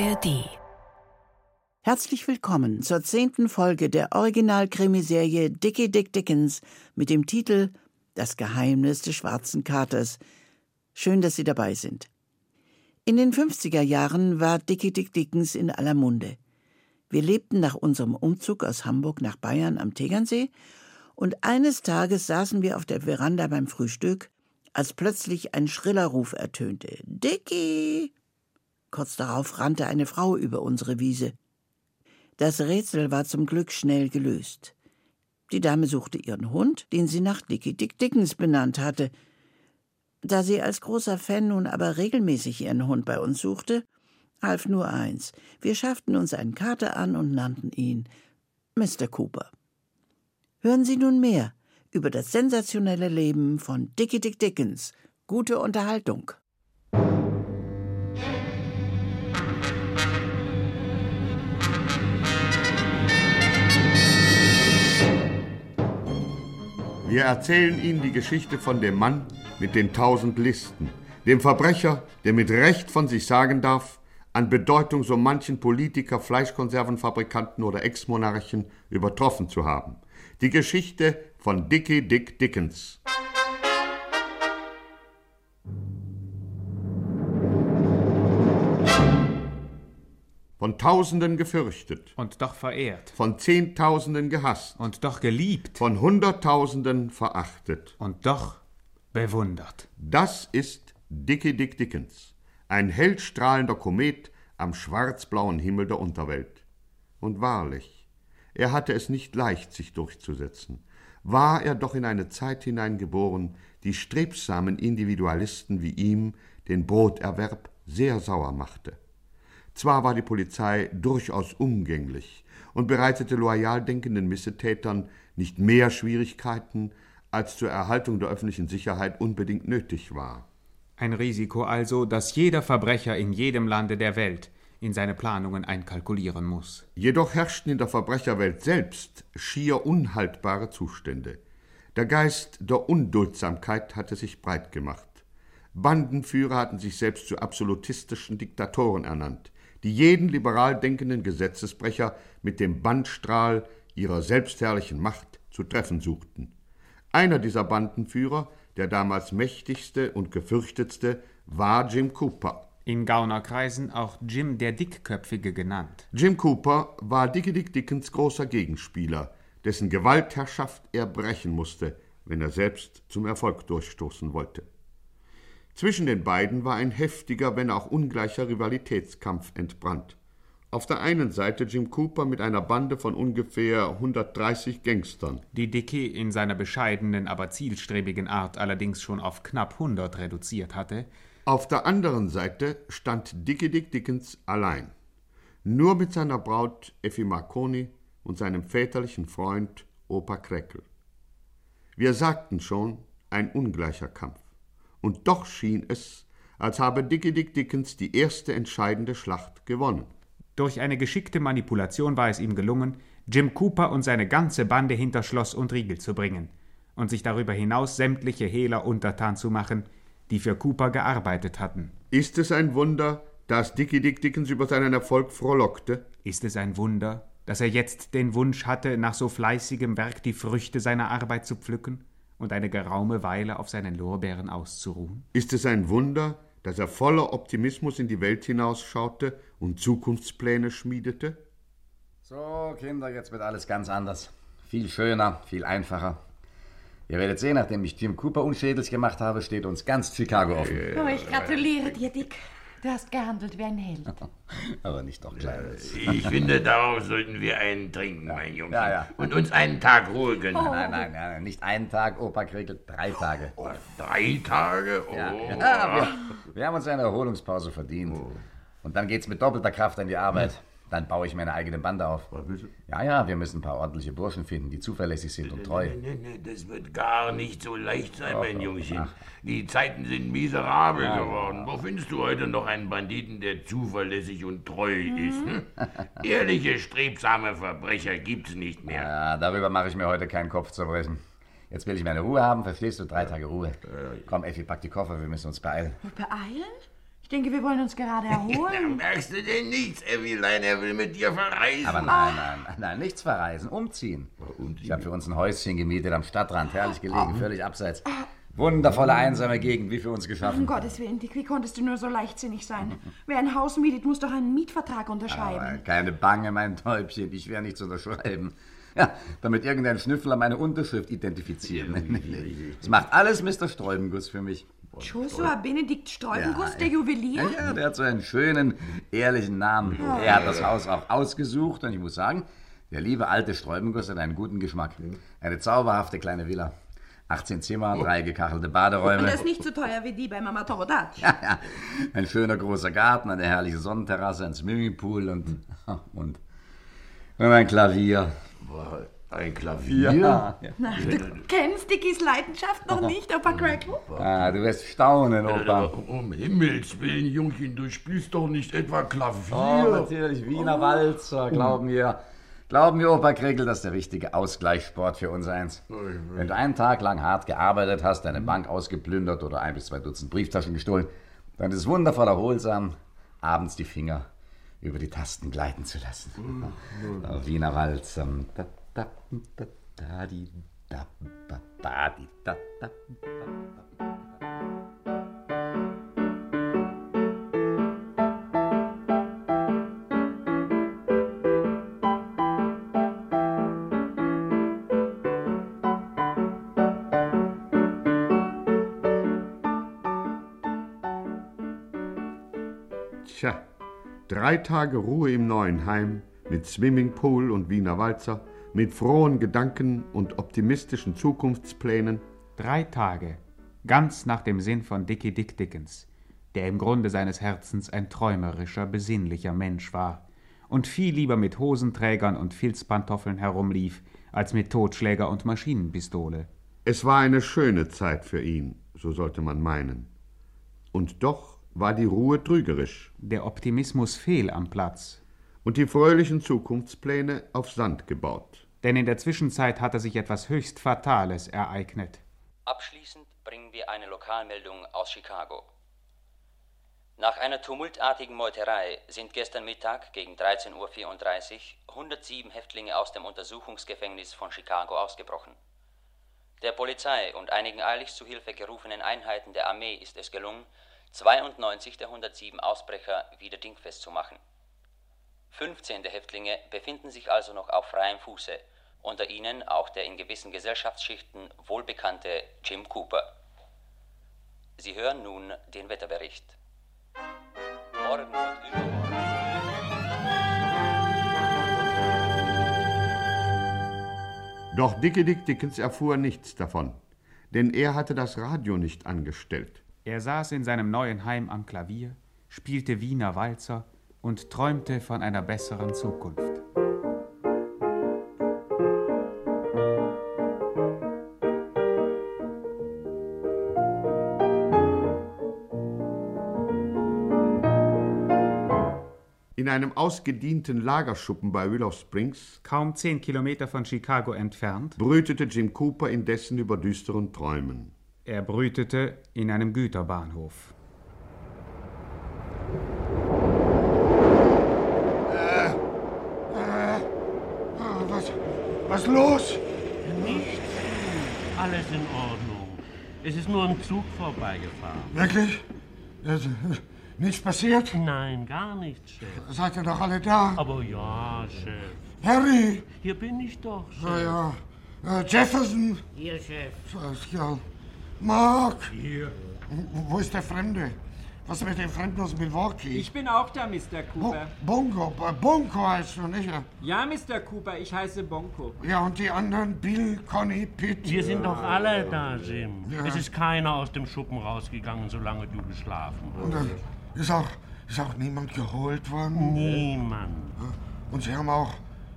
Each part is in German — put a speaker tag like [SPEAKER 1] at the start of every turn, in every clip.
[SPEAKER 1] ARD.
[SPEAKER 2] Herzlich willkommen zur zehnten Folge der Original-Krimiserie Dickie Dick Dickens mit dem Titel Das Geheimnis des schwarzen Katers. Schön, dass Sie dabei sind. In den 50er Jahren war Dickie Dick Dickens in aller Munde. Wir lebten nach unserem Umzug aus Hamburg nach Bayern am Tegernsee und eines Tages saßen wir auf der Veranda beim Frühstück, als plötzlich ein schriller Ruf ertönte. Dicky! Kurz darauf rannte eine Frau über unsere Wiese. Das Rätsel war zum Glück schnell gelöst. Die Dame suchte ihren Hund, den sie nach Dicky Dick Dickens benannt hatte. Da sie als großer Fan nun aber regelmäßig ihren Hund bei uns suchte, half nur eins. Wir schafften uns einen Kater an und nannten ihn Mr. Cooper. Hören Sie nun mehr über das sensationelle Leben von Dickie Dick Dickens. Gute Unterhaltung.
[SPEAKER 3] Wir erzählen Ihnen die Geschichte von dem Mann mit den tausend Listen, dem Verbrecher, der mit Recht von sich sagen darf, an Bedeutung so manchen Politiker, Fleischkonservenfabrikanten oder Ex-Monarchen übertroffen zu haben. Die Geschichte von Dickie Dick Dickens. Von Tausenden gefürchtet,
[SPEAKER 4] Und doch verehrt.
[SPEAKER 3] von Zehntausenden gehasst,
[SPEAKER 4] Und doch geliebt.
[SPEAKER 3] von Hunderttausenden verachtet.
[SPEAKER 4] Und doch bewundert.
[SPEAKER 3] Das ist Dickie Dick Dickens, ein hellstrahlender Komet am schwarzblauen Himmel der Unterwelt. Und wahrlich, er hatte es nicht leicht, sich durchzusetzen. War er doch in eine Zeit hineingeboren, die strebsamen Individualisten wie ihm den Broterwerb sehr sauer machte. Zwar war die Polizei durchaus umgänglich und bereitete loyal denkenden Missetätern nicht mehr Schwierigkeiten, als zur Erhaltung der öffentlichen Sicherheit unbedingt nötig war.
[SPEAKER 4] Ein Risiko also, das jeder Verbrecher in jedem Lande der Welt in seine Planungen einkalkulieren muss.
[SPEAKER 3] Jedoch herrschten in der Verbrecherwelt selbst schier unhaltbare Zustände. Der Geist der Unduldsamkeit hatte sich breit gemacht. Bandenführer hatten sich selbst zu absolutistischen Diktatoren ernannt, die jeden liberal denkenden Gesetzesbrecher mit dem Bandstrahl ihrer selbstherrlichen Macht zu treffen suchten. Einer dieser Bandenführer, der damals mächtigste und gefürchtetste, war Jim Cooper.
[SPEAKER 4] In Gaunerkreisen auch Jim der Dickköpfige genannt.
[SPEAKER 3] Jim Cooper war Dickie Dick Dickens großer Gegenspieler, dessen Gewaltherrschaft er brechen musste, wenn er selbst zum Erfolg durchstoßen wollte. Zwischen den beiden war ein heftiger, wenn auch ungleicher Rivalitätskampf entbrannt. Auf der einen Seite Jim Cooper mit einer Bande von ungefähr 130 Gangstern,
[SPEAKER 4] Die Dickie in seiner bescheidenen, aber zielstrebigen Art allerdings schon auf knapp 100 reduziert hatte,
[SPEAKER 3] Auf der anderen Seite stand Dickie Dick Dickens allein. Nur mit seiner Braut Effi Marconi und seinem väterlichen Freund Opa Kreckel. Wir sagten schon, ein ungleicher Kampf. Und doch schien es, als habe Dickie Dick Dickens die erste entscheidende Schlacht gewonnen.
[SPEAKER 4] Durch eine geschickte Manipulation war es ihm gelungen, Jim Cooper und seine ganze Bande hinter Schloss und Riegel zu bringen und sich darüber hinaus sämtliche Hehler untertan zu machen, die für Cooper gearbeitet hatten.
[SPEAKER 3] Ist es ein Wunder, dass Dickie Dick Dickens über seinen Erfolg frohlockte?
[SPEAKER 4] Ist es ein Wunder, dass er jetzt den Wunsch hatte, nach so fleißigem Werk die Früchte seiner Arbeit zu pflücken und eine geraume Weile auf seinen Lorbeeren auszuruhen?
[SPEAKER 3] Ist es ein Wunder, dass er voller Optimismus in die Welt hinausschaute und Zukunftspläne schmiedete?
[SPEAKER 5] So, Kinder, jetzt wird alles ganz anders. Viel schöner, viel einfacher. Ihr werdet sehen, nachdem ich Jim Cooper unschädlich gemacht habe, steht uns ganz Chicago offen.
[SPEAKER 6] Oh, ich gratuliere dir, Dick. Du hast gehandelt wie ein Held.
[SPEAKER 5] Aber nicht doch, Kleines.
[SPEAKER 7] Ich finde, darauf sollten wir einen trinken, mein Junge.
[SPEAKER 5] Ja, ja.
[SPEAKER 7] Und uns einen Tag Ruhe gönnen.
[SPEAKER 5] Nein, nein, nein, nicht einen Tag, Opa Kriegel, drei Tage.
[SPEAKER 7] Oh, drei Tage? Oh.
[SPEAKER 5] Ja, ja, wir, wir haben uns eine Erholungspause verdient. Und dann geht's mit doppelter Kraft an die Arbeit. Dann baue ich meine eigene Bande auf. Ja, ja, wir müssen ein paar ordentliche Burschen finden, die zuverlässig sind und treu.
[SPEAKER 7] Nee, nee, nee, das wird gar nicht so leicht sein, mein Jungchen. Die Zeiten sind miserabel geworden. Wo findest du heute noch einen Banditen, der zuverlässig und treu ist? Hm? Ehrliche, strebsame Verbrecher gibt's nicht mehr.
[SPEAKER 5] Ja, darüber mache ich mir heute keinen Kopf zu brechen. Jetzt will ich meine Ruhe haben, verstehst du? Drei Tage Ruhe. Komm, Effi, pack die Koffer, wir müssen uns beeilen.
[SPEAKER 6] Beeilen? Ich denke, wir wollen uns gerade
[SPEAKER 7] Da
[SPEAKER 6] erholen.
[SPEAKER 7] merkst du denn nichts, Evilein, er will mit dir verreisen.
[SPEAKER 5] Aber nein, nein, nein, nichts verreisen, umziehen. Ich habe für uns ein Häuschen gemietet am Stadtrand, herrlich gelegen, völlig abseits. Wundervolle einsame Gegend, wie für uns
[SPEAKER 6] um
[SPEAKER 5] geschaffen.
[SPEAKER 6] Gottes Willen, Dick, wie konntest du nur so leichtsinnig sein? Wer ein Haus mietet, muss doch einen Mietvertrag
[SPEAKER 5] Aber
[SPEAKER 6] unterschreiben.
[SPEAKER 5] keine Bange, mein Täubchen, ich werde nichts unterschreiben. Ja, damit irgendein Schnüffler meine Unterschrift identifiziert. Das macht alles Mr. Sträubenguss für mich.
[SPEAKER 6] Joshua Benedikt Sträubenguss,
[SPEAKER 5] Ja,
[SPEAKER 6] der
[SPEAKER 5] ja.
[SPEAKER 6] Juwelier?
[SPEAKER 5] Ja, ja, der hat so einen schönen, ehrlichen Namen. Er hat das Haus auch ausgesucht und ich muss sagen, der liebe alte Sträubenguss hat einen guten Geschmack. Eine zauberhafte kleine Villa. 18 Zimmer, drei gekachelte
[SPEAKER 6] Und
[SPEAKER 5] Baderäume.
[SPEAKER 6] das ist nicht so teuer wie die bei Mama Tomodachi.
[SPEAKER 5] Ja, ja. Ein schöner großer Garten, eine herrliche Sonnenterrasse, ein Swimmingpool und, und, und ein Klavier.
[SPEAKER 3] Ein Klavier?
[SPEAKER 5] Ja.
[SPEAKER 6] Na, du kennst Dickies Leidenschaft noch nicht, Opa Crackle?
[SPEAKER 5] Ah, du wirst staunen, Opa.
[SPEAKER 7] Um Himmels Willen, Jungchen, du spielst doch nicht etwa Klavier.
[SPEAKER 5] Oh, natürlich, Wiener Walzer, glauben wir. Glauben wir, Opa Kregel, das ist der richtige Ausgleichssport für uns eins. Wenn du einen Tag lang hart gearbeitet hast, deine Bank ausgeplündert oder ein bis zwei Dutzend Brieftaschen gestohlen, dann ist es wundervoll erholsam, abends die Finger über die Tasten gleiten zu lassen. Oh, Wiener Walzer. Da, da, da, da, di, da, ba, ba, di, da, da, ba.
[SPEAKER 3] Tja, drei Tage Ruhe im neuen Heim mit Swimmingpool und Wiener Walzer, mit frohen Gedanken und optimistischen Zukunftsplänen.
[SPEAKER 4] Drei Tage, ganz nach dem Sinn von Dickie Dick Dickens, der im Grunde seines Herzens ein träumerischer, besinnlicher Mensch war und viel lieber mit Hosenträgern und Filzpantoffeln herumlief, als mit Totschläger und Maschinenpistole.
[SPEAKER 3] Es war eine schöne Zeit für ihn, so sollte man meinen. Und doch war die Ruhe trügerisch
[SPEAKER 4] Der Optimismus fehl am Platz,
[SPEAKER 3] und die fröhlichen Zukunftspläne auf Sand gebaut.
[SPEAKER 4] denn in der Zwischenzeit hatte sich etwas höchst Fatales ereignet.
[SPEAKER 1] Abschließend bringen wir eine Lokalmeldung aus Chicago. Nach einer tumultartigen Meuterei sind gestern Mittag gegen 13.34 Uhr 107 Häftlinge aus dem Untersuchungsgefängnis von Chicago ausgebrochen. Der Polizei und einigen eiligst zu Hilfe gerufenen Einheiten der Armee ist es gelungen, 92 der 107 Ausbrecher wieder dingfest zu machen. 15 der Häftlinge befinden sich also noch auf freiem Fuße, unter ihnen auch der in gewissen Gesellschaftsschichten wohlbekannte Jim Cooper. Sie hören nun den Wetterbericht. Morgen und.
[SPEAKER 3] Doch Dickie Dick Dickens erfuhr nichts davon, denn er hatte das Radio nicht angestellt.
[SPEAKER 4] Er saß in seinem neuen Heim am Klavier, spielte Wiener Walzer und träumte von einer besseren Zukunft.
[SPEAKER 3] In einem ausgedienten Lagerschuppen bei Willow Springs
[SPEAKER 4] Kaum zehn Kilometer von Chicago entfernt,
[SPEAKER 3] brütete Jim Cooper indessen über düsteren Träumen.
[SPEAKER 4] Er brütete in einem Güterbahnhof.
[SPEAKER 8] Was, was los?
[SPEAKER 9] Nichts. Alles in Ordnung. Es ist nur ein Zug vorbeigefahren.
[SPEAKER 8] Wirklich? Es, nichts passiert?
[SPEAKER 9] Nein, gar nichts, Chef.
[SPEAKER 8] Seid ihr doch alle da?
[SPEAKER 9] Aber ja, Chef.
[SPEAKER 8] Harry!
[SPEAKER 9] Hier bin ich doch, Chef.
[SPEAKER 8] Na ja. Äh, Jefferson!
[SPEAKER 9] Hier, Chef.
[SPEAKER 8] Ja. Mark!
[SPEAKER 9] Hier.
[SPEAKER 8] Wo ist der Fremde? Was mit dem Fremden aus Milwaukee?
[SPEAKER 10] Ich bin auch da, Mr.
[SPEAKER 8] Bo
[SPEAKER 10] Cooper.
[SPEAKER 8] Bongo. Bo- Bonko heißt du nicht?
[SPEAKER 10] Ja, Mr. Cooper, ich heiße Bonko.
[SPEAKER 8] Ja, und die anderen? Bill, Conny, Pitt?
[SPEAKER 9] Wir sind doch alle da, Jim.
[SPEAKER 8] Ja.
[SPEAKER 9] Es ist keiner aus dem Schuppen rausgegangen, solange du geschlafen
[SPEAKER 8] Und
[SPEAKER 9] hast.
[SPEAKER 8] äh, ist, auch, ist auch niemand geholt worden?
[SPEAKER 9] Niemand.
[SPEAKER 8] Und Sie haben auch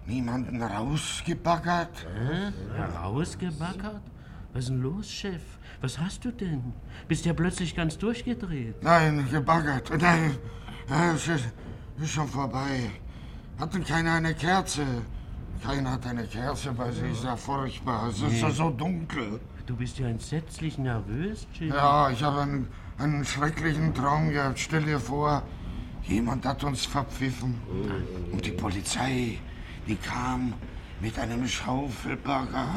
[SPEAKER 8] niemanden rausgebaggert?
[SPEAKER 9] Herausgebackert? Was ist denn los, Chef? Was hast du denn? Bist ja plötzlich ganz durchgedreht.
[SPEAKER 8] Nein, gebaggert. Nein, es ist, ist schon vorbei. Hatten keiner eine Kerze? Keiner hat eine Kerze bei sich, ist ja furchtbar. Es ist ja so dunkel.
[SPEAKER 9] Du bist ja entsetzlich nervös, Jim.
[SPEAKER 8] Ja, ich habe ein einen schrecklichen Traum gehabt. Stell dir vor, jemand hat uns verpfiffen. Und die Polizei, die kam mit einem Schaufelbagger.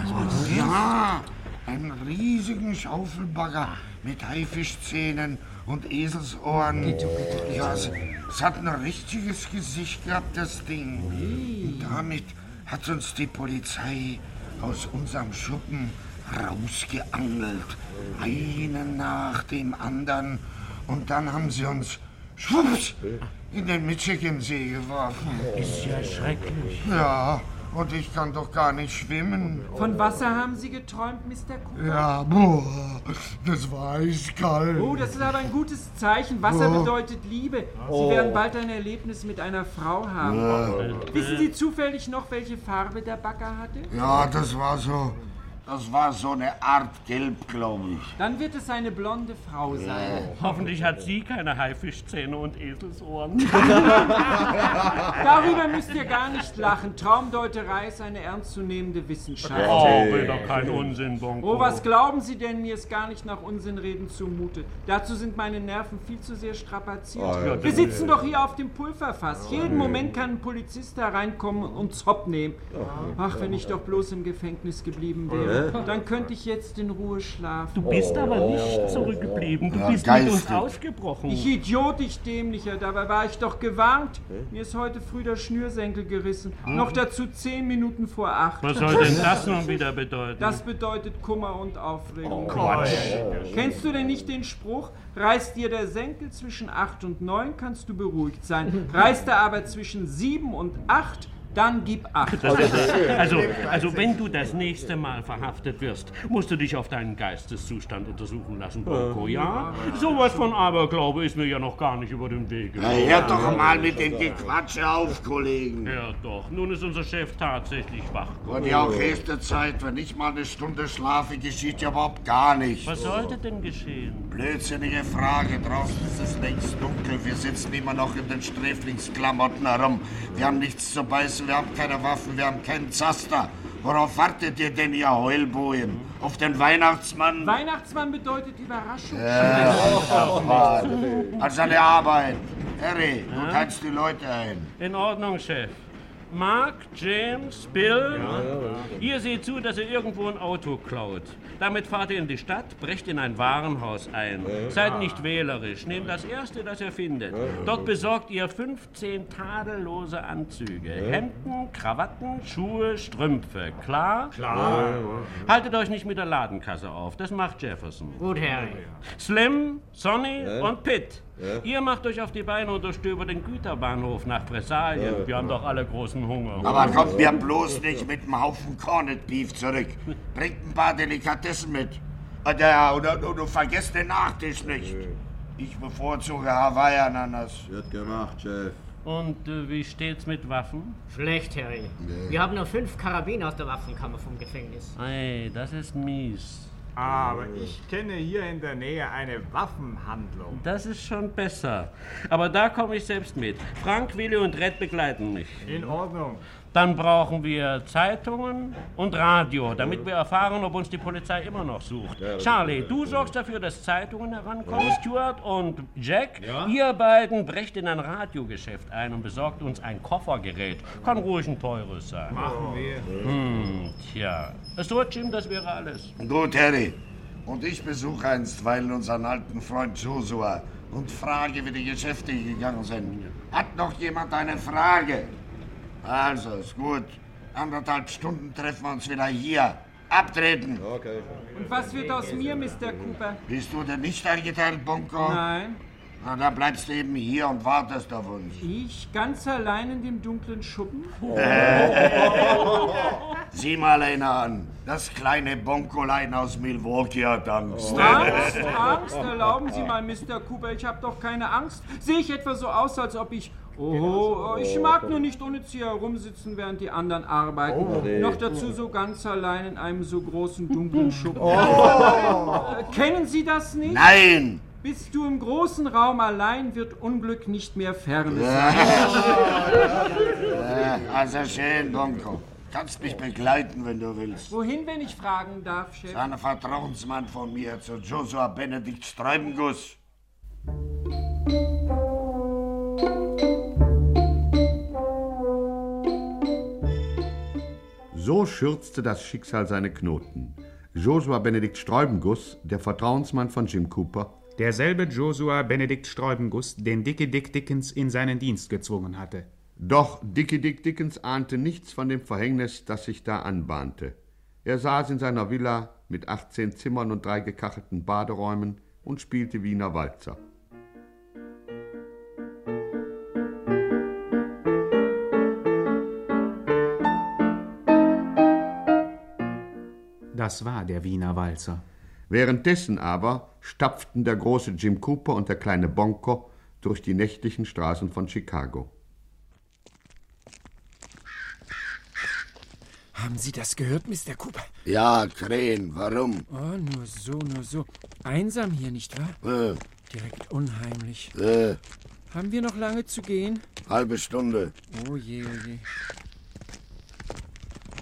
[SPEAKER 8] Ja, einen riesigen Schaufelbagger mit Haifischzähnen und Eselsohren. Ja, es, es hat ein richtiges Gesicht gehabt, das Ding. Und damit hat uns die Polizei aus unserem Schuppen rausgeangelt. Einen nach dem anderen. Und dann haben sie uns schwupps in den Michigansee geworfen.
[SPEAKER 9] Ist ja schrecklich.
[SPEAKER 8] Ja, und ich kann doch gar nicht schwimmen.
[SPEAKER 10] Von Wasser haben Sie geträumt, Mr. Cooper?
[SPEAKER 8] Ja, boah, das war eiskalt.
[SPEAKER 10] Oh, das ist aber ein gutes Zeichen. Wasser
[SPEAKER 8] Oh.
[SPEAKER 10] bedeutet Liebe. Sie werden bald ein Erlebnis mit einer Frau haben. Wissen Sie zufällig noch, welche Farbe der Bagger hatte?
[SPEAKER 8] Ja, das war so. Das war so eine Art Gelb, glaube ich.
[SPEAKER 10] Dann wird es eine blonde Frau sein.
[SPEAKER 9] Hoffentlich hat sie keine Haifischzähne und Eselsohren.
[SPEAKER 10] Darüber müsst ihr gar nicht lachen. Traumdeuterei ist eine ernstzunehmende Wissenschaft.
[SPEAKER 9] Oh, will doch kein Unsinn, Bonko.
[SPEAKER 10] Oh, was glauben Sie denn? Mir ist gar nicht nach Unsinnreden zumute. Dazu sind meine Nerven viel zu sehr strapaziert.
[SPEAKER 9] ja,
[SPEAKER 10] Wir sitzen doch hier auf dem Pulverfass. Jeden Moment kann ein Polizist da reinkommen und uns hopp nehmen. Ach, wenn ich doch bloß im Gefängnis geblieben wäre. Dann könnte ich jetzt in Ruhe schlafen.
[SPEAKER 9] Du bist aber nicht zurückgeblieben. Du
[SPEAKER 8] Ja,
[SPEAKER 9] bist mit uns ausgebrochen.
[SPEAKER 10] Ich Idiot, ich Dämlicher, dabei war ich doch gewarnt. Mir ist heute früh der Schnürsenkel gerissen. Noch dazu zehn Minuten vor acht.
[SPEAKER 9] Was soll denn das nun wieder bedeuten?
[SPEAKER 10] Das bedeutet Kummer und Aufregung.
[SPEAKER 9] Quatsch.
[SPEAKER 10] Kennst du denn nicht den Spruch? Reißt dir der Senkel zwischen 8 und 9, kannst du beruhigt sein. Reißt er aber zwischen 7 und 8, dann gib 8.
[SPEAKER 9] Das also, also, wenn du das nächste Mal verhaftet wirst, musst du dich auf deinen Geisteszustand untersuchen lassen, Bonko, ja? Sowas von Aberglaube ist mir ja noch gar nicht über den Weg
[SPEAKER 8] Na, hört doch mal mit den Gequatsche auf, Kollegen.
[SPEAKER 9] Ja, doch. Nun ist unser Chef tatsächlich wach.
[SPEAKER 8] Und ja auch erste Zeit, wenn ich mal eine Stunde schlafe, geschieht ja überhaupt gar nichts.
[SPEAKER 9] Was sollte denn geschehen?
[SPEAKER 8] Blödsinnige Frage. Draußen ist es längst dunkel. Wir sitzen immer noch in den Sträflingsklamotten herum. Wir haben nichts zu beißen, wir haben keine Waffen, wir haben keinen Zaster. Worauf wartet ihr denn, ihr Heulbojen? Auf den Weihnachtsmann?
[SPEAKER 10] Weihnachtsmann bedeutet Überraschung.
[SPEAKER 8] Also an der Arbeit. Harry, du kannst die Leute ein.
[SPEAKER 9] In Ordnung, Chef. Mark, James, Bill, ihr seht zu, dass ihr irgendwo ein Auto klaut. Damit fahrt ihr in die Stadt, brecht in ein Warenhaus ein. Seid nicht wählerisch, nehmt das Erste, das ihr findet. Dort besorgt ihr 15 tadellose Anzüge. Hemden, Krawatten, Schuhe, Strümpfe. Klar? Klar. Haltet euch nicht mit der Ladenkasse auf, das macht Jefferson.
[SPEAKER 11] Gut, Harry.
[SPEAKER 9] Slim, Sonny und Pitt. Ihr macht euch auf die Beine und durchstöbert den Güterbahnhof nach Bressalien. Wir haben doch alle großen Hunger.
[SPEAKER 8] Aber kommt mir bloß nicht mit einem Haufen Corned Beef zurück. Bringt ein paar Delikatessen mit. Und, ja, und, und, und vergesst den Nachtisch nicht. Ich bevorzuge Hawaii-Ananas.
[SPEAKER 12] Wird gemacht, Chef.
[SPEAKER 9] Und äh, wie steht's mit Waffen?
[SPEAKER 11] Schlecht, Harry. Wir haben nur fünf Karabiner aus der Waffenkammer vom Gefängnis.
[SPEAKER 9] Ei, das ist mies.
[SPEAKER 4] Aber ich kenne hier in der Nähe eine Waffenhandlung.
[SPEAKER 9] Das ist schon besser. Aber da komme ich selbst mit. Frank, Willi und Red begleiten mich.
[SPEAKER 4] In Ordnung.
[SPEAKER 9] Dann brauchen wir Zeitungen und Radio, damit wir erfahren, ob uns die Polizei immer noch sucht. Charlie, du sorgst dafür, dass Zeitungen herankommen. Stuart und Jack, ihr beiden brecht in ein Radiogeschäft ein und besorgt uns ein Koffergerät. Kann ruhig ein teures sein.
[SPEAKER 4] Machen wir.
[SPEAKER 9] Hm, tja. So, Jim, das wäre alles.
[SPEAKER 8] Gut, Harry. Und ich besuche einstweilen unseren alten Freund Joshua und frage, wie die Geschäfte gegangen sind. Hat noch jemand eine Frage? Also, ist gut. Anderthalb Stunden treffen wir uns wieder hier. Abtreten.
[SPEAKER 12] Okay.
[SPEAKER 10] Und was wird aus mir, Mr. Cooper?
[SPEAKER 8] Bist du denn nicht eingeteilt, Bunko?
[SPEAKER 10] Nein,
[SPEAKER 8] Na, dann bleibst du eben hier und wartest auf uns.
[SPEAKER 10] ich ganz allein in dem dunklen Schuppen?
[SPEAKER 8] Sieh mal einer an. Das kleine Bonkolein aus Milwaukee hat Angst.
[SPEAKER 10] Angst, Angst, erlauben Sie mal, Mr. Cooper, ich habe doch keine Angst. Sehe ich etwa so aus, als ob ich... Oh, ich mag nur nicht ohne Ziel herumsitzen, während die anderen arbeiten. Noch dazu so ganz allein in einem so großen dunklen Schuppen. Äh, Kennen Sie das nicht?
[SPEAKER 8] Nein!
[SPEAKER 10] Bist du im großen Raum allein, wird Unglück nicht mehr fern sein.
[SPEAKER 8] Ja, also schön, Bonko. Kannst mich begleiten, wenn du willst.
[SPEAKER 10] Wohin, wenn ich fragen darf, Chef?
[SPEAKER 8] Ein Vertrauensmann von mir zu Joshua Benedikt Sträumguss.
[SPEAKER 3] So schürzte das Schicksal seine Knoten. Joshua Benedikt Sträubenguss, der Vertrauensmann von Jim Cooper,
[SPEAKER 4] Derselbe Josua Benedikt Sträubenguss, den Dickie Dick Dickens in seinen Dienst gezwungen hatte.
[SPEAKER 3] Doch Dickie Dick Dickens ahnte nichts von dem Verhängnis, das sich da anbahnte. Er saß in seiner Villa mit 18 Zimmern und drei gekachelten Baderäumen und spielte Wiener Walzer.
[SPEAKER 4] Das war der Wiener Walzer.
[SPEAKER 3] Währenddessen aber stapften der große Jim Cooper und der kleine Bonko durch die nächtlichen Straßen von Chicago.
[SPEAKER 10] Haben Sie das gehört, Mr. Cooper?
[SPEAKER 8] Ja, Krähen, warum?
[SPEAKER 10] Oh, nur so, nur so. Einsam hier, nicht wahr?
[SPEAKER 8] Äh,
[SPEAKER 10] Direkt unheimlich.
[SPEAKER 8] äh,
[SPEAKER 10] Haben wir noch lange zu gehen?
[SPEAKER 8] halbe Stunde.
[SPEAKER 10] Oh je, oh je.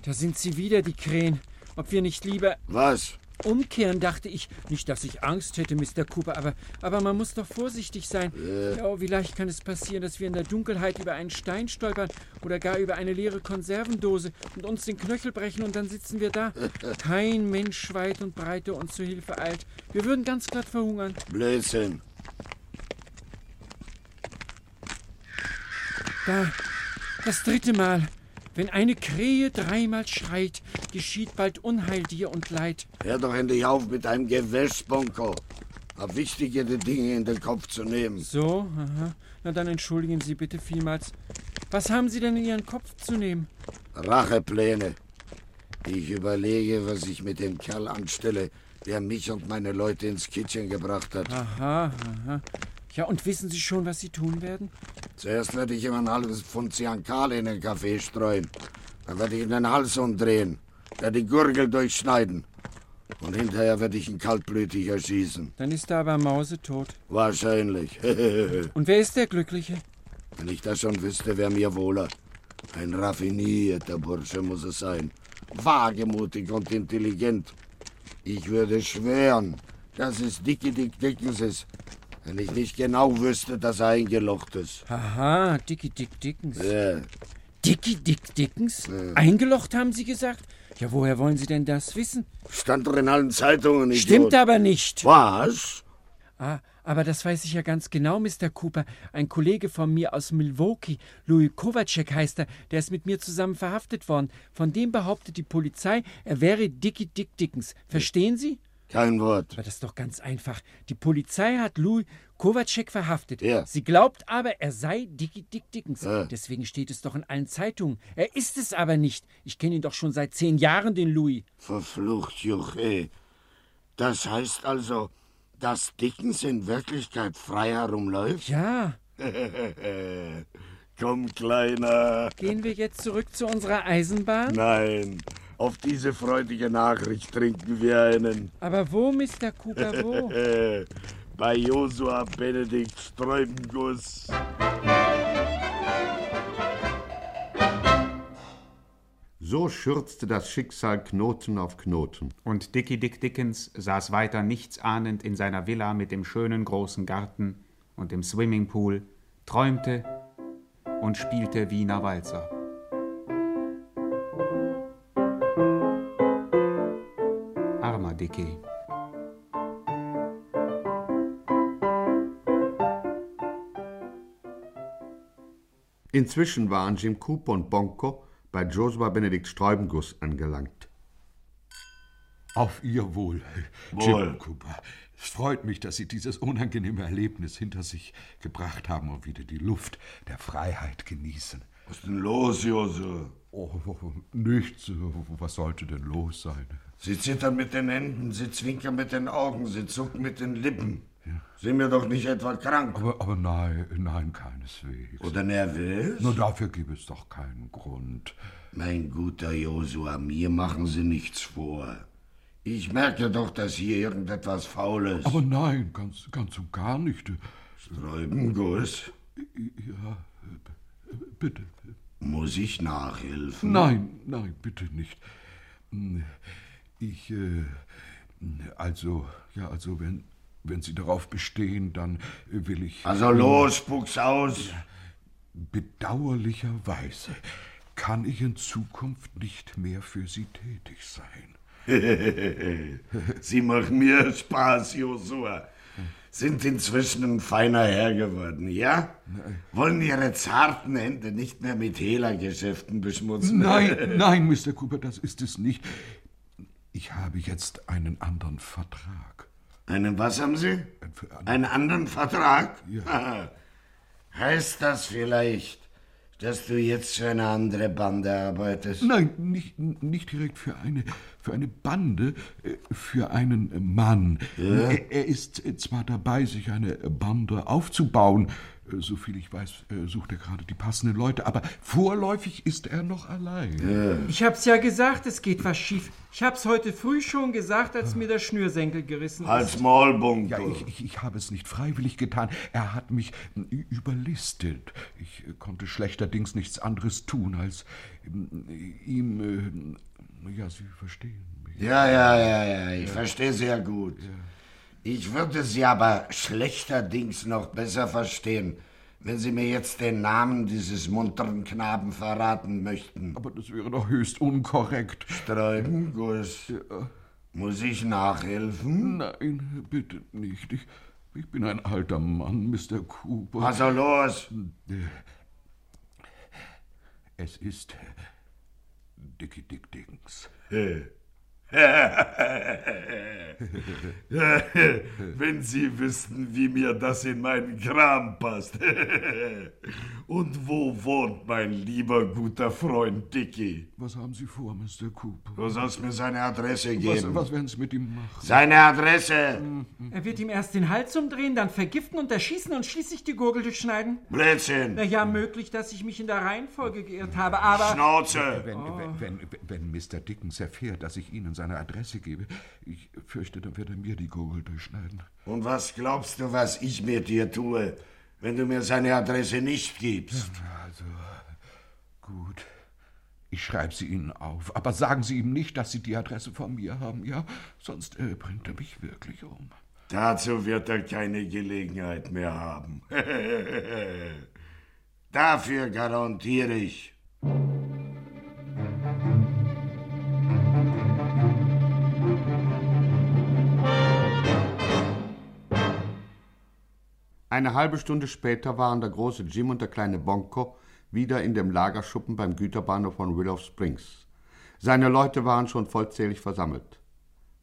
[SPEAKER 10] Da sind sie wieder, die Krähen. Ob wir nicht lieber
[SPEAKER 8] Was?
[SPEAKER 10] umkehren, dachte ich. Nicht, dass ich Angst hätte, Mr. Cooper, aber, aber man muss doch vorsichtig sein. Ja, oh, wie leicht kann es passieren, dass wir in der Dunkelheit über einen Stein stolpern oder gar über eine leere Konservendose und uns den Knöchel brechen und dann sitzen wir da. Kein Mensch weit und breit, der uns zu Hilfe eilt. Wir würden ganz glatt verhungern.
[SPEAKER 8] Blödsinn.
[SPEAKER 10] Da, das dritte Mal. Wenn eine Krähe dreimal schreit, geschieht bald Unheil dir und Leid.
[SPEAKER 8] Hör doch endlich auf mit deinem Gewäsch, Bonko. Hab wichtigere Dinge in den Kopf zu nehmen.
[SPEAKER 10] So, aha. Na dann entschuldigen Sie bitte vielmals. Was haben Sie denn in Ihren Kopf zu nehmen?
[SPEAKER 8] Rachepläne. Ich überlege, was ich mit dem Kerl anstelle, der mich und meine Leute ins Kitchen gebracht hat.
[SPEAKER 10] Aha, aha. Ja, und wissen Sie schon, was Sie tun werden?
[SPEAKER 8] Zuerst werde ich ihm ein halbes Pfund Cyankale in den Kaffee streuen. Dann werde ich ihm den Hals umdrehen, werde die Gurgel durchschneiden. Und hinterher werde ich ihn kaltblütig erschießen.
[SPEAKER 10] Dann ist er aber mausetot.
[SPEAKER 8] Wahrscheinlich.
[SPEAKER 10] Und wer ist der Glückliche?
[SPEAKER 8] Wenn ich das schon wüsste, wäre mir wohler. Ein raffinierter Bursche muss es sein. Wagemutig und intelligent. Ich würde schwören, dass es Dickie Dick Dickens ist, wenn ich nicht genau wüsste, dass er eingelocht ist.
[SPEAKER 10] Aha, Dickie Dick Dickens.
[SPEAKER 8] Ja.
[SPEAKER 10] Dickie Dick Dickens? Eingelocht, haben Sie gesagt? Ja, woher wollen Sie denn das wissen?
[SPEAKER 8] Stand doch in allen Zeitungen. Idiot.
[SPEAKER 10] Stimmt aber nicht.
[SPEAKER 8] Was?
[SPEAKER 10] Ah, aber das weiß ich ja ganz genau, Mr. Cooper. Ein Kollege von mir aus Milwaukee, Louis Kovacek heißt er, der ist mit mir zusammen verhaftet worden. Von dem behauptet die Polizei, er wäre Dickie Dick Dickens. Verstehen Sie?
[SPEAKER 8] Kein Wort.
[SPEAKER 10] Aber das ist doch ganz einfach. Die Polizei hat Louis Kovacek verhaftet.
[SPEAKER 8] Ja.
[SPEAKER 10] Sie glaubt aber, er sei Dickie Dick Dickens.
[SPEAKER 8] Ja.
[SPEAKER 10] Deswegen steht es doch in allen Zeitungen. Er ist es aber nicht. Ich kenne ihn doch schon seit zehn Jahren, den Louis.
[SPEAKER 8] Verflucht, Juche. Das heißt also, dass Dickens in Wirklichkeit frei herumläuft?
[SPEAKER 10] Ja.
[SPEAKER 8] Komm, Kleiner.
[SPEAKER 10] Gehen wir jetzt zurück zu unserer Eisenbahn?
[SPEAKER 8] Nein, auf diese freudige Nachricht trinken wir einen.
[SPEAKER 10] Aber wo, Mr. Cooper, wo?
[SPEAKER 8] Bei Josua Benedikt Sträubenguss.
[SPEAKER 3] So schürzte das Schicksal Knoten auf Knoten.
[SPEAKER 4] Und Dickie Dick Dickens saß weiter nichtsahnend in seiner Villa mit dem schönen großen Garten und dem Swimmingpool, träumte und spielte Wiener Walzer. Dickie.
[SPEAKER 3] Inzwischen waren Jim Cooper und Bonko bei Josua Benedikt Sträubenguss angelangt.
[SPEAKER 12] Auf Ihr Wohl,
[SPEAKER 8] Wohl.
[SPEAKER 12] Jim Cooper. Es freut mich, dass Sie dieses unangenehme Erlebnis hinter sich gebracht haben und wieder die Luft der Freiheit genießen.
[SPEAKER 8] Was ist denn los, Josua?
[SPEAKER 12] Oh, nichts. Was sollte denn los sein?
[SPEAKER 8] Sie zittern mit den Händen, Sie zwinkern mit den Augen, Sie zucken mit den Lippen. Sind wir doch nicht etwa krank?
[SPEAKER 12] Aber, aber nein, nein, keineswegs.
[SPEAKER 8] Oder nervös?
[SPEAKER 12] Nur dafür gibt es doch keinen Grund.
[SPEAKER 8] Mein guter Josua, mir machen Sie nichts vor. Ich merke doch, dass hier irgendetwas faul ist.
[SPEAKER 12] Aber nein, ganz, ganz und gar nicht.
[SPEAKER 8] Sträubenguss,
[SPEAKER 12] Ja, bitte.
[SPEAKER 8] muss ich nachhelfen?
[SPEAKER 12] Nein, nein, bitte nicht. Ich, äh, also, ja, also, wenn, Wenn Sie darauf bestehen, dann will ich.
[SPEAKER 8] Also los, spuck's aus.
[SPEAKER 12] Bedauerlicherweise kann ich in Zukunft nicht mehr für Sie tätig sein.
[SPEAKER 8] Sie machen mir Spaß, Josua. Sind inzwischen ein feiner Herr geworden, ja? Wollen Ihre zarten Hände nicht mehr mit Hehlergeschäften beschmutzen?
[SPEAKER 12] Nein, nein, Mr. Cooper, das ist es nicht. Ich habe jetzt einen anderen Vertrag.
[SPEAKER 8] Einen was haben Sie? Einen anderen Vertrag? Ja. Heißt das vielleicht, dass du jetzt für eine andere Bande arbeitest?
[SPEAKER 12] Nein, nicht, nicht direkt für eine, für eine Bande, äh, für einen Mann.
[SPEAKER 8] Ja?
[SPEAKER 12] Er, er ist zwar dabei, sich eine Bande aufzubauen, soviel ich weiß, äh, sucht er gerade die passenden Leute, aber vorläufig ist er noch allein.
[SPEAKER 10] Ich hab's ja gesagt, es geht was schief. Ich hab's heute früh schon gesagt, als mir der Schnürsenkel gerissen
[SPEAKER 8] Als
[SPEAKER 10] ist.
[SPEAKER 8] Maulbunkel.
[SPEAKER 12] Ja, ich, ich, ich habe es nicht freiwillig getan. Er hat mich äh, überlistet. Ich äh, konnte schlechterdings nichts anderes tun, als äh, ihm. Äh, ja, Sie verstehen mich.
[SPEAKER 8] Ja, ja, ja, ja, ich verstehe sehr gut. Ich würde Sie aber schlechterdings noch besser verstehen, wenn Sie mir jetzt den Namen dieses munteren Knaben verraten möchten.
[SPEAKER 12] Aber das wäre doch höchst unkorrekt.
[SPEAKER 8] Streibenguss. Muss ich nachhelfen?
[SPEAKER 12] Nein, bitte nicht. Ich, ich bin ein alter Mann, Mr. Cooper.
[SPEAKER 8] Also los!
[SPEAKER 12] Es ist Dickie Dick Dickens.
[SPEAKER 8] Wenn Sie wüssten, wie mir das in meinen Kram passt. Und wo wohnt mein lieber guter Freund Dicky?
[SPEAKER 12] Was haben Sie vor, Mr. Cooper?
[SPEAKER 8] Du sollst mir seine Adresse
[SPEAKER 12] Was,
[SPEAKER 8] geben.
[SPEAKER 12] was werden Sie mit ihm machen?
[SPEAKER 8] Seine Adresse!
[SPEAKER 10] Er wird ihm erst den Hals umdrehen, dann vergiften und erschießen und schließlich die Gurgel durchschneiden.
[SPEAKER 8] Blödsinn!
[SPEAKER 10] Na ja, möglich, dass ich mich in der Reihenfolge geirrt habe, aber...
[SPEAKER 8] Schnauze!
[SPEAKER 12] Wenn, wenn, wenn, wenn Mr. Dickens erfährt, dass ich Ihnen seine Adresse gebe, ich fürchte, dann wird er mir die Gurgel durchschneiden.
[SPEAKER 8] Und was glaubst du, was ich mit dir tue, wenn du mir seine Adresse nicht gibst?
[SPEAKER 12] Also, gut. Ich schreibe sie Ihnen auf. Aber sagen Sie ihm nicht, dass Sie die Adresse von mir haben, ja? Sonst äh, bringt er mich wirklich um.
[SPEAKER 8] Dazu wird er keine Gelegenheit mehr haben. Dafür garantiere ich.
[SPEAKER 3] Eine halbe Stunde später waren der große Jim und der kleine Bonko wieder in dem Lagerschuppen beim Güterbahnhof von Willow Springs. Seine Leute waren schon vollzählig versammelt.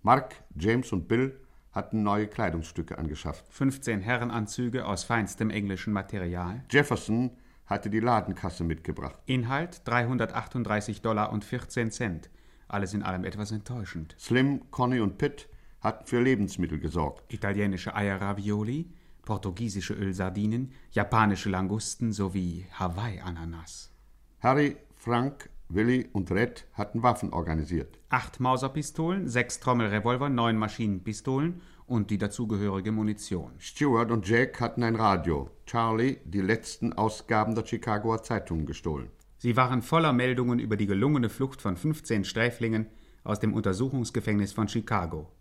[SPEAKER 3] Mark, James und Bill hatten neue Kleidungsstücke angeschafft.
[SPEAKER 4] 15 Herrenanzüge aus feinstem englischen Material.
[SPEAKER 3] Jefferson hatte die Ladenkasse mitgebracht.
[SPEAKER 4] Inhalt 338 Dollar und 14 Cent. Alles in allem etwas enttäuschend.
[SPEAKER 3] Slim, Conny und Pitt hatten für Lebensmittel gesorgt.
[SPEAKER 4] Italienische Eierravioli, portugiesische Ölsardinen, japanische Langusten sowie Hawaii-Ananas.
[SPEAKER 3] Harry, Frank, Willy und Red hatten Waffen organisiert.
[SPEAKER 4] Acht Mauserpistolen, sechs Trommelrevolver, neun Maschinenpistolen und die dazugehörige Munition.
[SPEAKER 3] Stewart und Jack hatten ein Radio. Charlie die letzten Ausgaben der Chicagoer Zeitungen gestohlen.
[SPEAKER 4] Sie waren voller Meldungen über die gelungene Flucht von 15 Sträflingen aus dem Untersuchungsgefängnis von Chicago.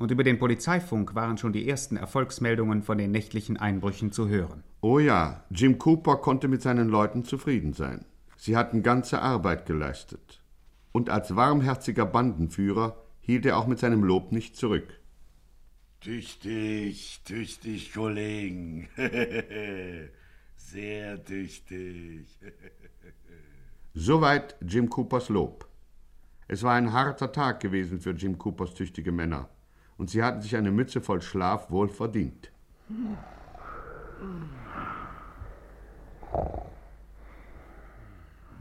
[SPEAKER 4] Und über den Polizeifunk waren schon die ersten Erfolgsmeldungen von den nächtlichen Einbrüchen zu hören.
[SPEAKER 3] Oh ja, Jim Cooper konnte mit seinen Leuten zufrieden sein. Sie hatten ganze Arbeit geleistet. Und als warmherziger Bandenführer hielt er auch mit seinem Lob nicht zurück.
[SPEAKER 8] Tüchtig, tüchtig, Kollegen. Sehr tüchtig.
[SPEAKER 3] Soweit Jim Coopers Lob. Es war ein harter Tag gewesen für Jim Coopers tüchtige Männer, und sie hatten sich eine Mütze voll Schlaf wohl verdient.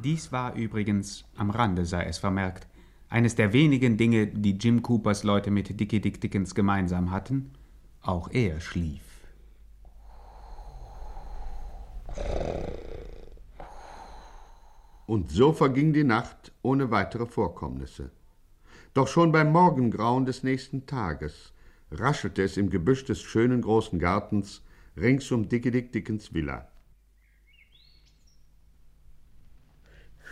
[SPEAKER 4] Dies war übrigens, am Rande sei es vermerkt, eines der wenigen Dinge, die Jim Coopers Leute mit Dickie Dick Dickens gemeinsam hatten. Auch er schlief.
[SPEAKER 3] Und so verging die Nacht ohne weitere Vorkommnisse. Doch schon beim Morgengrauen des nächsten Tages raschelte es im Gebüsch des schönen großen Gartens rings um Dickie Dick Dickens Villa.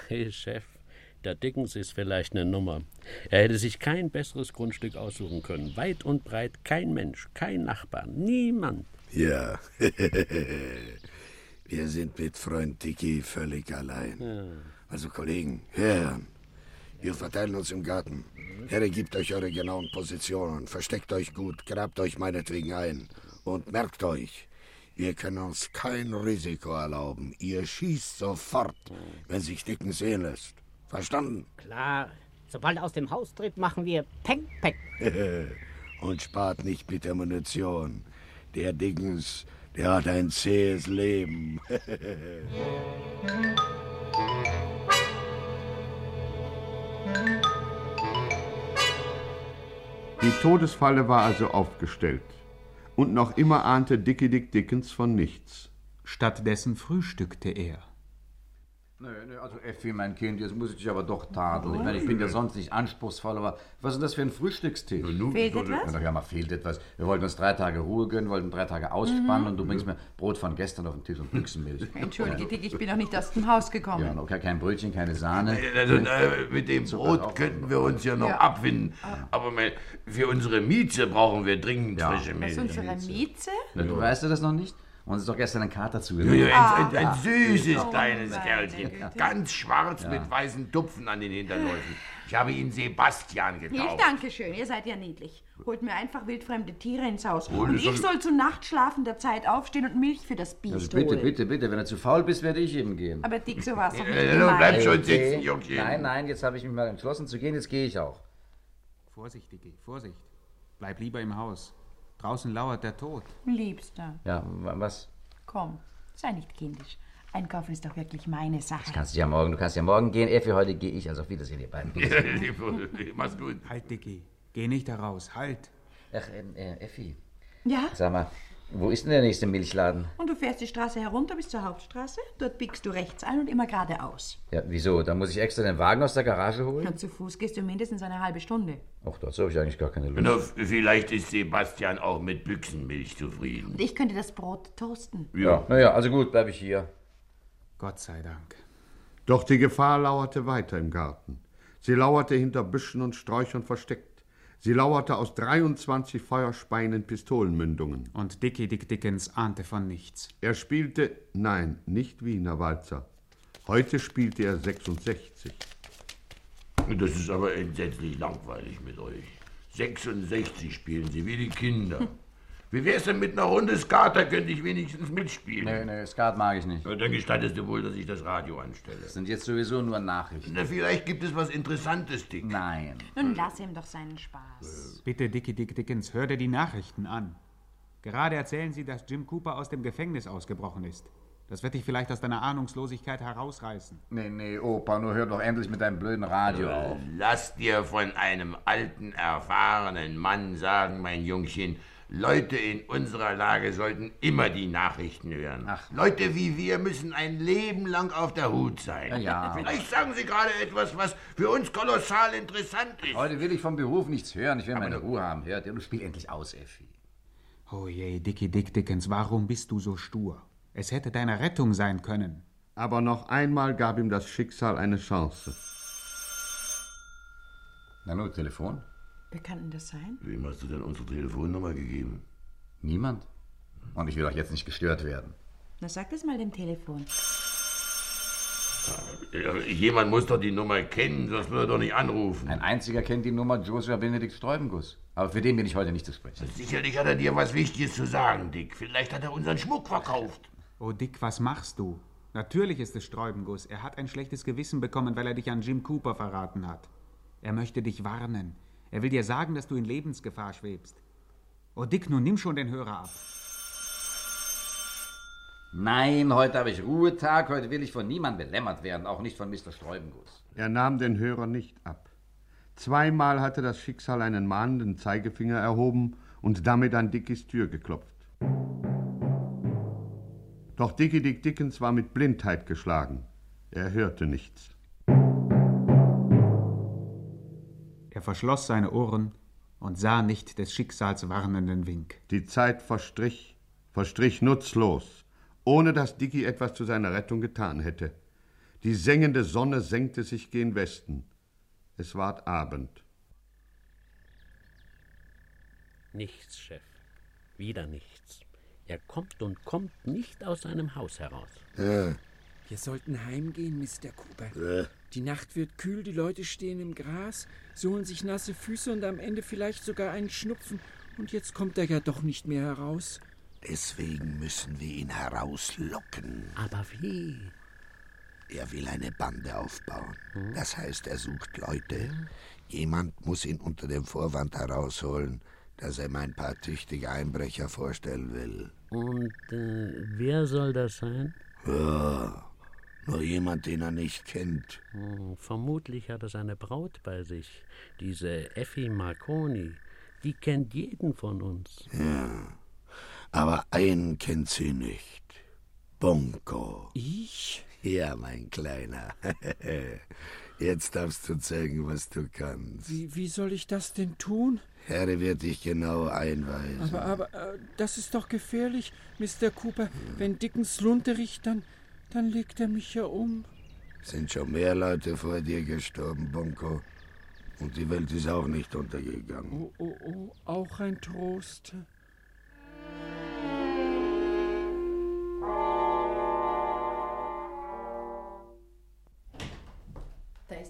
[SPEAKER 9] Hey, Chef, Der Dickens ist vielleicht eine Nummer. Er hätte sich kein besseres Grundstück aussuchen können. Weit und breit kein Mensch, kein Nachbar, niemand.
[SPEAKER 8] Ja. Wir sind mit Freund Dicky völlig allein.
[SPEAKER 9] Ja.
[SPEAKER 8] Also Kollegen, Herren, wir verteilen uns im Garten. Herr, gebt euch eure genauen Positionen, versteckt euch gut, grabt euch meinetwegen ein. Und merkt euch, wir können uns kein Risiko erlauben. Ihr schießt sofort, wenn sich Dicken sehen lässt. Verstanden?
[SPEAKER 11] Klar. Sobald er aus dem Haus tritt, machen wir Peng, Peng.
[SPEAKER 8] Und spart nicht mit der Munition. Der Dickens, der hat ein zähes Leben.
[SPEAKER 3] Die Todesfalle war also aufgestellt. Und noch immer ahnte Dickie Dick Dickens von nichts.
[SPEAKER 4] Stattdessen frühstückte er.
[SPEAKER 5] Nö, nö, also Effi, mein Kind, jetzt muss ich dich aber doch tadeln. Ich meine, ich bin ja sonst nicht anspruchsvoll, aber was ist denn das für ein Frühstückstisch?
[SPEAKER 6] Fehlt etwas?
[SPEAKER 5] Ja, ja, mal fehlt etwas. Wir wollten uns drei Tage Ruhe gönnen, wollten drei Tage ausspannen
[SPEAKER 6] Mhm.
[SPEAKER 5] und du bringst mir Brot von gestern auf den Tisch und Büchsenmilch.
[SPEAKER 6] Entschuldige, Dick, ich bin noch nicht aus dem Haus gekommen.
[SPEAKER 5] Ja, okay, kein Brötchen, keine Sahne.
[SPEAKER 7] Also, äh, mit dem Brot könnten wir uns ja noch
[SPEAKER 6] Ja.
[SPEAKER 7] abfinden. Aber mein, für unsere Mieze brauchen wir dringend frische
[SPEAKER 6] Was
[SPEAKER 7] Milch.
[SPEAKER 6] ist unsere Mieze?
[SPEAKER 5] Na, du weißt du das noch nicht? Uns ist doch gestern ein Kater
[SPEAKER 7] Ja,
[SPEAKER 5] zugenommen.
[SPEAKER 7] ja, ein, ein, ein
[SPEAKER 6] Ah.
[SPEAKER 7] süßes
[SPEAKER 6] Oh,
[SPEAKER 7] kleines Kerlchen. Ganz schwarz
[SPEAKER 5] Ja.
[SPEAKER 7] mit weißen Tupfen an den Hinterläufen. Ich habe ihn Sebastian
[SPEAKER 6] Nicht,
[SPEAKER 7] getauft.
[SPEAKER 6] danke schön, ihr seid ja niedlich. Holt mir einfach wildfremde Tiere ins Haus.
[SPEAKER 7] Oh,
[SPEAKER 6] und ich
[SPEAKER 7] soll-
[SPEAKER 6] zu nachtschlafender Zeit aufstehen und Milch für das Biest
[SPEAKER 5] Also bitte,
[SPEAKER 6] holen.
[SPEAKER 5] bitte, bitte, wenn du zu faul bist, werde ich eben gehen.
[SPEAKER 6] Aber Dick, so war's doch nicht
[SPEAKER 7] Äh, bleib schon sitzen, Jungchen.
[SPEAKER 5] Nein, nein, jetzt habe ich mich mal entschlossen zu gehen, jetzt gehe ich auch.
[SPEAKER 4] Vorsicht, Dicky, Vorsicht. Bleib lieber im Haus. Draußen lauert der Tod.
[SPEAKER 6] Liebster,
[SPEAKER 5] Ja, wa- was?
[SPEAKER 6] komm, sei nicht kindisch. Einkaufen ist doch wirklich meine Sache.
[SPEAKER 5] Das kannst du ja morgen, du kannst ja morgen gehen. Effi, heute gehe ich, also auf Wiedersehen, ihr beiden.
[SPEAKER 7] Mach's gut.
[SPEAKER 4] Halt, Dicky. Geh nicht da raus. Halt.
[SPEAKER 5] Ach, ähm, äh, Effi,
[SPEAKER 6] Ja?
[SPEAKER 5] sag mal, wo ist denn der nächste Milchladen?
[SPEAKER 6] Und du fährst die Straße herunter bis zur Hauptstraße, dort biegst du rechts ein und immer geradeaus.
[SPEAKER 5] Ja, wieso? Da muss ich extra den Wagen aus der Garage holen?
[SPEAKER 6] Und zu Fuß gehst du mindestens eine halbe Stunde.
[SPEAKER 5] Ach, dazu habe ich eigentlich gar keine Lust.
[SPEAKER 7] Na, vielleicht ist Sebastian auch mit Büchsenmilch zufrieden.
[SPEAKER 6] Und ich könnte das Brot toasten.
[SPEAKER 5] Ja, naja, also gut, bleibe ich hier.
[SPEAKER 4] Gott sei Dank.
[SPEAKER 3] Doch die Gefahr lauerte weiter im Garten. Sie lauerte hinter Büschen und Sträuchern versteckt. Sie lauerte aus 23 feuerspeienden Pistolenmündungen.
[SPEAKER 4] Und Dicky Dick Dickens ahnte von nichts.
[SPEAKER 3] Er spielte, nein, nicht Wiener Walzer. Heute spielte er 66.
[SPEAKER 7] Das ist aber entsetzlich langweilig mit euch. 66 spielen sie, wie die Kinder. Wie wär's denn mit einer Runde Skat? Da könnte ich wenigstens mitspielen.
[SPEAKER 5] Nee, nee, Skat mag ich nicht.
[SPEAKER 7] Ja, dann gestattest du wohl, dass ich das Radio anstelle.
[SPEAKER 5] Das sind jetzt sowieso nur Nachrichten.
[SPEAKER 7] Na, vielleicht gibt es was Interessantes, Dick.
[SPEAKER 5] Nein.
[SPEAKER 6] Nun lass ihm doch seinen Spaß.
[SPEAKER 4] Bitte, Dicky Dick Dickens, hör dir die Nachrichten an. Gerade erzählen sie, dass Jim Cooper aus dem Gefängnis ausgebrochen ist. Das wird dich vielleicht aus deiner Ahnungslosigkeit herausreißen.
[SPEAKER 5] Nee, nee, Opa, nur hör doch endlich mit deinem blöden Radio auf.
[SPEAKER 7] Lass dir von einem alten, erfahrenen Mann sagen, mein Jungchen, Leute in unserer Lage sollten immer die Nachrichten hören.
[SPEAKER 5] Ach.
[SPEAKER 7] Leute wie wir müssen ein Leben lang auf der Hut sein.
[SPEAKER 5] Ja, ja.
[SPEAKER 7] Vielleicht sagen Sie gerade etwas, was für uns kolossal interessant ist.
[SPEAKER 5] Heute will ich vom Beruf nichts hören. Ich will meine Ruhe haben. Hört ihr? Du spiel endlich aus, Effi.
[SPEAKER 4] Oh je, Dicky Dick Dickens, warum bist du so stur? Es hätte deine Rettung sein können.
[SPEAKER 3] Aber noch einmal gab ihm das Schicksal eine Chance.
[SPEAKER 5] Na nur, Telefon?
[SPEAKER 6] Wer kann denn das sein?
[SPEAKER 7] Wem hast du denn unsere Telefonnummer gegeben?
[SPEAKER 5] Niemand. Und ich will auch jetzt nicht gestört werden.
[SPEAKER 6] Na, sag das mal dem Telefon.
[SPEAKER 7] Jemand muss doch die Nummer kennen, sonst würde er doch nicht anrufen.
[SPEAKER 5] Ein einziger kennt die Nummer Joshua Benedikt Sträubenguss. Aber für den bin ich heute nicht zu sprechen.
[SPEAKER 7] Sicherlich hat er dir was Wichtiges zu sagen, Dick. Vielleicht hat er unseren Schmuck verkauft.
[SPEAKER 4] Oh Dick, was machst du? Natürlich ist es Sträubenguss. Er hat ein schlechtes Gewissen bekommen, weil er dich an Jim Cooper verraten hat. Er möchte dich warnen. Er will dir sagen, dass du in Lebensgefahr schwebst. Oh Dick, nun nimm schon den Hörer ab.
[SPEAKER 5] Nein, heute habe ich Ruhetag. Heute will ich von niemandem belämmert werden. Auch nicht von Mr. Sträubenguss.
[SPEAKER 3] Er nahm den Hörer nicht ab. Zweimal hatte das Schicksal einen mahnenden Zeigefinger erhoben und damit an Dickys Tür geklopft. Doch Dicky Dick Dickens war mit Blindheit geschlagen. Er hörte nichts.
[SPEAKER 4] Er verschloss seine Ohren und sah nicht des Schicksals warnenden Wink.
[SPEAKER 3] Die Zeit verstrich, verstrich nutzlos, ohne dass Dicky etwas zu seiner Rettung getan hätte. Die sengende Sonne senkte sich gen Westen. Es ward Abend.
[SPEAKER 9] Nichts, Chef. Wieder nichts. Er kommt und kommt nicht aus seinem Haus heraus.
[SPEAKER 8] Ja.
[SPEAKER 10] Wir sollten heimgehen, Mr. Cooper.
[SPEAKER 8] Ja.
[SPEAKER 10] Die Nacht wird kühl, die Leute stehen im Gras, sie holen sich nasse Füße und am Ende vielleicht sogar einen Schnupfen. Und jetzt kommt er ja doch nicht mehr heraus.
[SPEAKER 8] Deswegen müssen wir ihn herauslocken.
[SPEAKER 9] Aber wie?
[SPEAKER 8] Er will eine Bande aufbauen. Das heißt, er sucht Leute. Jemand muss ihn unter dem Vorwand herausholen, dass er ihm ein paar tüchtige Einbrecher vorstellen will.
[SPEAKER 9] Und äh, wer soll das sein?
[SPEAKER 8] Ja, nur jemand, den er nicht kennt.
[SPEAKER 9] Hm, vermutlich hat er seine Braut bei sich, diese Effi Marconi. Die kennt jeden von uns.
[SPEAKER 8] Ja, aber einen kennt sie nicht. Bonko.
[SPEAKER 10] Ich?
[SPEAKER 8] Ja, mein Kleiner. Jetzt darfst du zeigen, was du kannst.
[SPEAKER 10] Wie, wie soll ich das denn tun?
[SPEAKER 8] Harry wird dich genau einweisen.
[SPEAKER 10] Aber, aber, äh, das ist doch gefährlich, Mr. Cooper. Wenn Dickens Lunte riecht, dann, dann legt er mich ja um.
[SPEAKER 8] Sind schon mehr Leute vor dir gestorben, Bonko. Und die Welt ist auch nicht untergegangen.
[SPEAKER 10] Oh, oh, oh, auch ein Trost.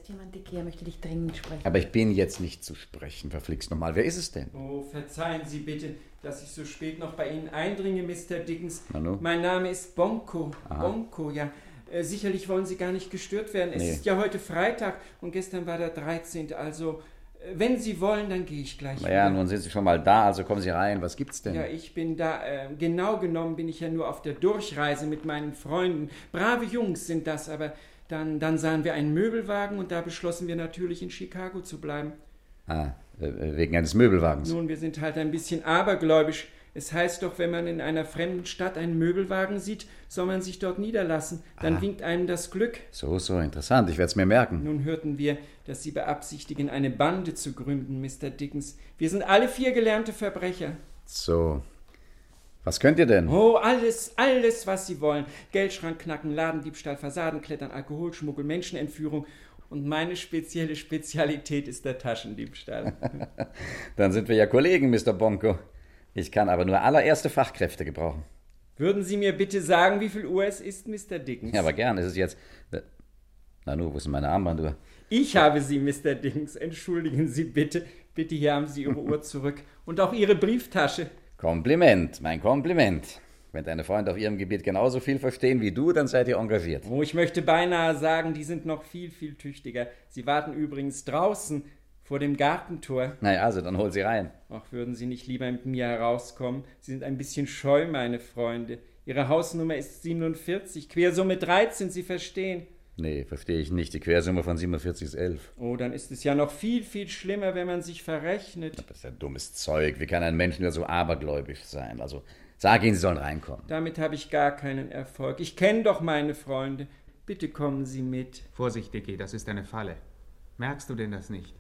[SPEAKER 13] Ist jemand, Dicky, er möchte dich dringend sprechen.
[SPEAKER 5] Aber ich bin jetzt nicht zu sprechen, verflixt nochmal. Wer ist es denn?
[SPEAKER 10] Oh, verzeihen Sie bitte, dass ich so spät noch bei Ihnen eindringe, Mr. Dickens.
[SPEAKER 5] Nanu?
[SPEAKER 10] Mein Name ist Bonko.
[SPEAKER 5] Aha.
[SPEAKER 10] Bonko, ja. Äh, sicherlich wollen Sie gar nicht gestört werden. Es
[SPEAKER 5] Nee.
[SPEAKER 10] ist ja heute Freitag und gestern war der 13. Also, äh, wenn Sie wollen, dann gehe ich gleich
[SPEAKER 5] Naja,
[SPEAKER 10] wieder.
[SPEAKER 5] nun sind Sie schon mal da, also kommen Sie rein. Was gibt's denn?
[SPEAKER 10] Ja, ich bin da, äh, genau genommen bin ich ja nur auf der Durchreise mit meinen Freunden. Brave Jungs sind das, aber dann, dann sahen wir einen Möbelwagen und da beschlossen wir natürlich in Chicago zu bleiben.
[SPEAKER 5] Ah, äh, wegen eines Möbelwagens.
[SPEAKER 10] Nun, wir sind halt ein bisschen abergläubisch. Es heißt doch, wenn man in einer fremden Stadt einen Möbelwagen sieht, soll man sich dort niederlassen. Dann
[SPEAKER 5] Ah.
[SPEAKER 10] winkt einem das Glück.
[SPEAKER 5] So, so, interessant. Ich werde es mir merken.
[SPEAKER 10] Nun hörten wir, dass Sie beabsichtigen, eine Bande zu gründen, Mr. Dickens. Wir sind alle vier gelernte Verbrecher.
[SPEAKER 5] So. Was könnt ihr denn?
[SPEAKER 10] Oh, alles, alles, was Sie wollen. Geldschrank knacken, Ladendiebstahl, Fassadenklettern, Alkoholschmuggel, Menschenentführung. Und meine spezielle Spezialität ist der Taschendiebstahl.
[SPEAKER 5] Dann sind wir ja Kollegen, Mr. Bonko. Ich kann aber nur allererste Fachkräfte gebrauchen.
[SPEAKER 10] Würden Sie mir bitte sagen, wie viel Uhr es ist, Mr. Dickens?
[SPEAKER 5] Ja, aber gern. Es ist jetzt. äh, Nanu, wo ist denn meine Armbanduhr?
[SPEAKER 10] Ich habe Sie, Mr. Dickens. Entschuldigen Sie bitte. Bitte, hier haben Sie Ihre Uhr zurück. Und auch Ihre Brieftasche.
[SPEAKER 5] Kompliment, mein Kompliment. Wenn deine Freunde auf ihrem Gebiet genauso viel verstehen wie du, dann seid ihr engagiert.
[SPEAKER 10] Oh, ich möchte beinahe sagen, die sind noch viel, viel tüchtiger. Sie warten übrigens draußen vor dem Gartentor.
[SPEAKER 5] Naja, also dann hol sie rein.
[SPEAKER 10] Ach, würden Sie nicht lieber mit mir herauskommen? Sie sind ein bisschen scheu, meine Freunde. Ihre Hausnummer ist 47, Quersumme 13, Sie verstehen.
[SPEAKER 5] Nee, verstehe ich nicht. Die Quersumme von 47 ist 11.
[SPEAKER 10] Oh, dann ist es ja noch viel, viel schlimmer, wenn man sich verrechnet.
[SPEAKER 5] Das ist ja dummes Zeug. Wie kann ein Mensch nur so abergläubisch sein? Also, sag ihnen, sie sollen reinkommen.
[SPEAKER 10] Damit habe ich gar keinen Erfolg. Ich kenne doch meine Freunde. Bitte kommen Sie mit.
[SPEAKER 4] Vorsicht, Dicky, das ist eine Falle. Merkst du denn das nicht?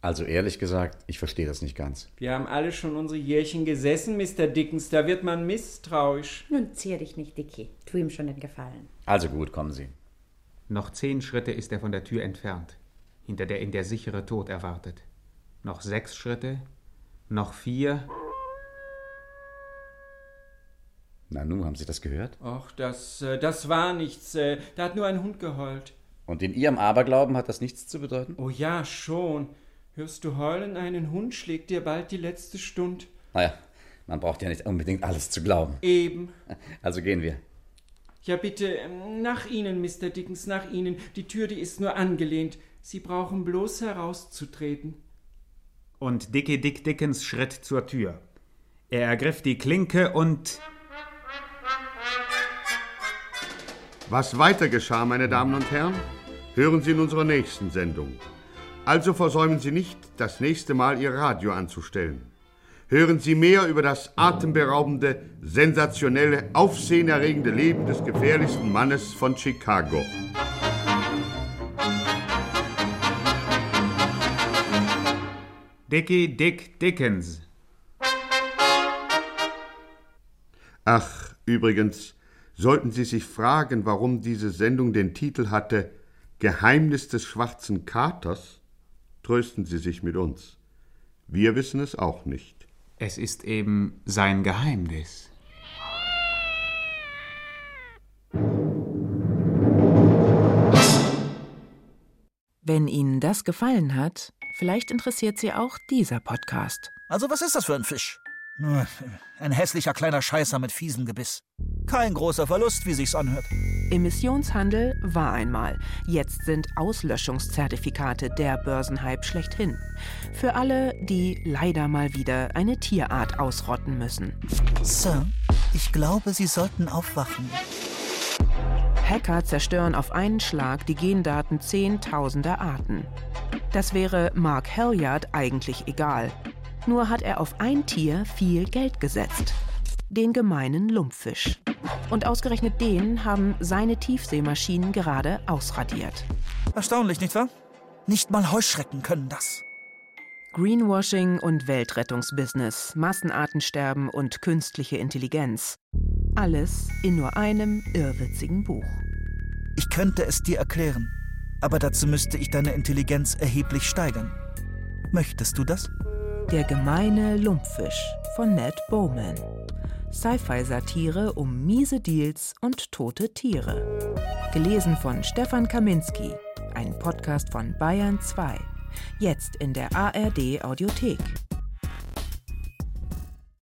[SPEAKER 5] Also, ehrlich gesagt, ich verstehe das nicht ganz.
[SPEAKER 10] Wir haben alle schon unsere Jährchen gesessen, Mr. Dickens. Da wird man misstrauisch.
[SPEAKER 13] Nun zier dich nicht, Dicky. Tu ihm schon den Gefallen.
[SPEAKER 5] Also gut, kommen Sie.
[SPEAKER 4] Noch zehn Schritte ist er von der Tür entfernt, hinter der ihn der sichere Tod erwartet. Noch sechs Schritte, noch vier.
[SPEAKER 5] Nanu, haben Sie das gehört?
[SPEAKER 10] Ach, das, äh, das war nichts. äh, Da hat nur ein Hund geheult.
[SPEAKER 5] Und in Ihrem Aberglauben hat das nichts zu bedeuten?
[SPEAKER 10] Oh ja, schon. Hörst du heulen? Einen Hund schlägt dir bald die letzte Stund.
[SPEAKER 5] Naja, man braucht ja nicht unbedingt alles zu glauben.
[SPEAKER 10] Eben.
[SPEAKER 5] Also gehen wir.
[SPEAKER 10] Ja, bitte, ähm, nach Ihnen, Mr. Dickens, nach Ihnen. Die Tür, die ist nur angelehnt. Sie brauchen bloß herauszutreten.
[SPEAKER 4] Und Dicky Dick Dickens schritt zur Tür. Er ergriff die Klinke und.
[SPEAKER 3] Was weiter geschah, meine Damen und Herren, hören Sie in unserer nächsten Sendung. Also versäumen Sie nicht, das nächste Mal Ihr Radio anzustellen. Hören Sie mehr über das atemberaubende, sensationelle, aufsehenerregende Leben des gefährlichsten Mannes von Chicago.
[SPEAKER 4] Dicky Dick Dickens.
[SPEAKER 3] Ach, übrigens, Sollten Sie sich fragen, warum diese Sendung den Titel hatte Geheimnis des schwarzen Katers, trösten Sie sich mit uns. Wir wissen es auch nicht.
[SPEAKER 4] Es ist eben sein Geheimnis.
[SPEAKER 14] Wenn Ihnen das gefallen hat, vielleicht interessiert Sie auch dieser Podcast.
[SPEAKER 15] Also was ist das für ein Fisch? Ein hässlicher kleiner Scheißer mit fiesem Gebiss. Kein großer Verlust, wie sich's anhört.
[SPEAKER 14] Emissionshandel war einmal. Jetzt sind Auslöschungszertifikate der Börsenhype schlechthin. Für alle, die leider mal wieder eine Tierart ausrotten müssen.
[SPEAKER 15] Sir, ich glaube, Sie sollten aufwachen.
[SPEAKER 14] Hacker zerstören auf einen Schlag die Gendaten zehntausender Arten. Das wäre Mark Halliard eigentlich egal. Nur hat er auf ein Tier viel Geld gesetzt. Den gemeinen Lumpfisch. Und ausgerechnet den haben seine Tiefseemaschinen gerade ausradiert.
[SPEAKER 15] Erstaunlich, nicht wahr? Nicht mal Heuschrecken können das.
[SPEAKER 14] Greenwashing und Weltrettungsbusiness, Massenartensterben und künstliche Intelligenz. Alles in nur einem irrwitzigen Buch.
[SPEAKER 15] Ich könnte es dir erklären, aber dazu müsste ich deine Intelligenz erheblich steigern. Möchtest du das?
[SPEAKER 14] Der gemeine Lumpfisch von Ned Bowman. Sci-Fi-Satire um miese Deals und tote Tiere. Gelesen von Stefan Kaminski. Ein Podcast von Bayern 2. Jetzt in der ARD Audiothek.